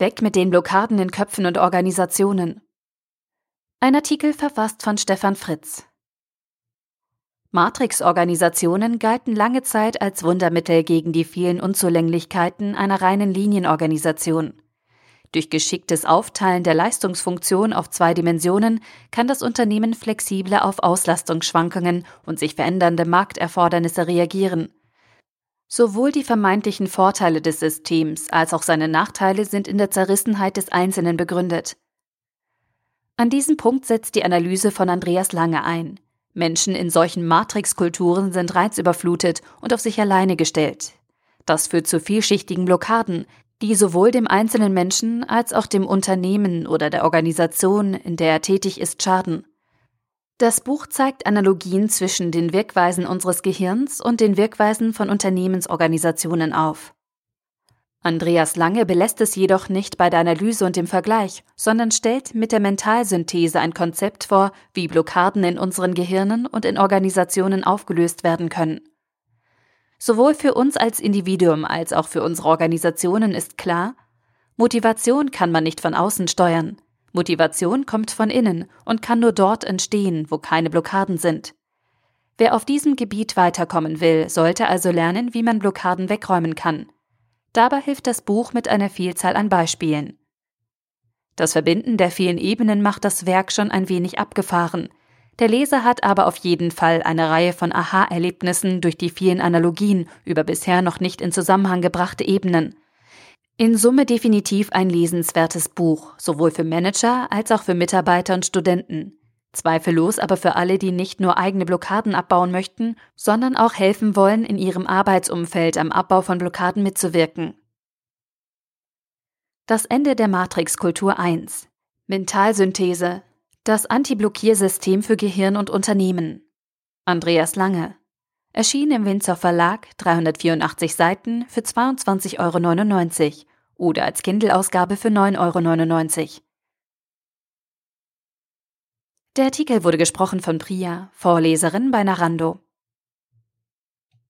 Weg mit den Blockaden in Köpfen und Organisationen. Ein Artikel verfasst von Stefan Fritz. Matrix-Organisationen galten lange Zeit als Wundermittel gegen die vielen Unzulänglichkeiten einer reinen Linienorganisation. Durch geschicktes Aufteilen der Leistungsfunktion auf zwei Dimensionen kann das Unternehmen flexibler auf Auslastungsschwankungen und sich verändernde Markterfordernisse reagieren. Sowohl die vermeintlichen Vorteile des Systems als auch seine Nachteile sind in der Zerrissenheit des Einzelnen begründet. An diesem Punkt setzt die Analyse von Andreas Lange ein. Menschen in solchen Matrixkulturen sind reizüberflutet und auf sich alleine gestellt. Das führt zu vielschichtigen Blockaden, die sowohl dem einzelnen Menschen als auch dem Unternehmen oder der Organisation, in der er tätig ist, schaden. Das Buch zeigt Analogien zwischen den Wirkweisen unseres Gehirns und den Wirkweisen von Unternehmensorganisationen auf. Andreas Lange belässt es jedoch nicht bei der Analyse und dem Vergleich, sondern stellt mit der Mentalsynthese ein Konzept vor, wie Blockaden in unseren Gehirnen und in Organisationen aufgelöst werden können. Sowohl für uns als Individuum als auch für unsere Organisationen ist klar, Motivation kann man nicht von außen steuern. Motivation kommt von innen und kann nur dort entstehen, wo keine Blockaden sind. Wer auf diesem Gebiet weiterkommen will, sollte also lernen, wie man Blockaden wegräumen kann. Dabei hilft das Buch mit einer Vielzahl an Beispielen. Das Verbinden der vielen Ebenen macht das Werk schon ein wenig abgefahren. Der Leser hat aber auf jeden Fall eine Reihe von Aha-Erlebnissen durch die vielen Analogien über bisher noch nicht in Zusammenhang gebrachte Ebenen. In Summe definitiv ein lesenswertes Buch, sowohl für Manager als auch für Mitarbeiter und Studenten. Zweifellos aber für alle, die nicht nur eigene Blockaden abbauen möchten, sondern auch helfen wollen, in ihrem Arbeitsumfeld am Abbau von Blockaden mitzuwirken. Das Ende der Matrixkultur 1. Mentalsynthese. Das Antiblockiersystem für Gehirn und Unternehmen. Andreas Lange. Erschien im Winzer Verlag, 384 Seiten für 22,99 Euro oder als Kindle-Ausgabe für 9,99 Euro. Der Artikel wurde gesprochen von Priya, Vorleserin bei Narando.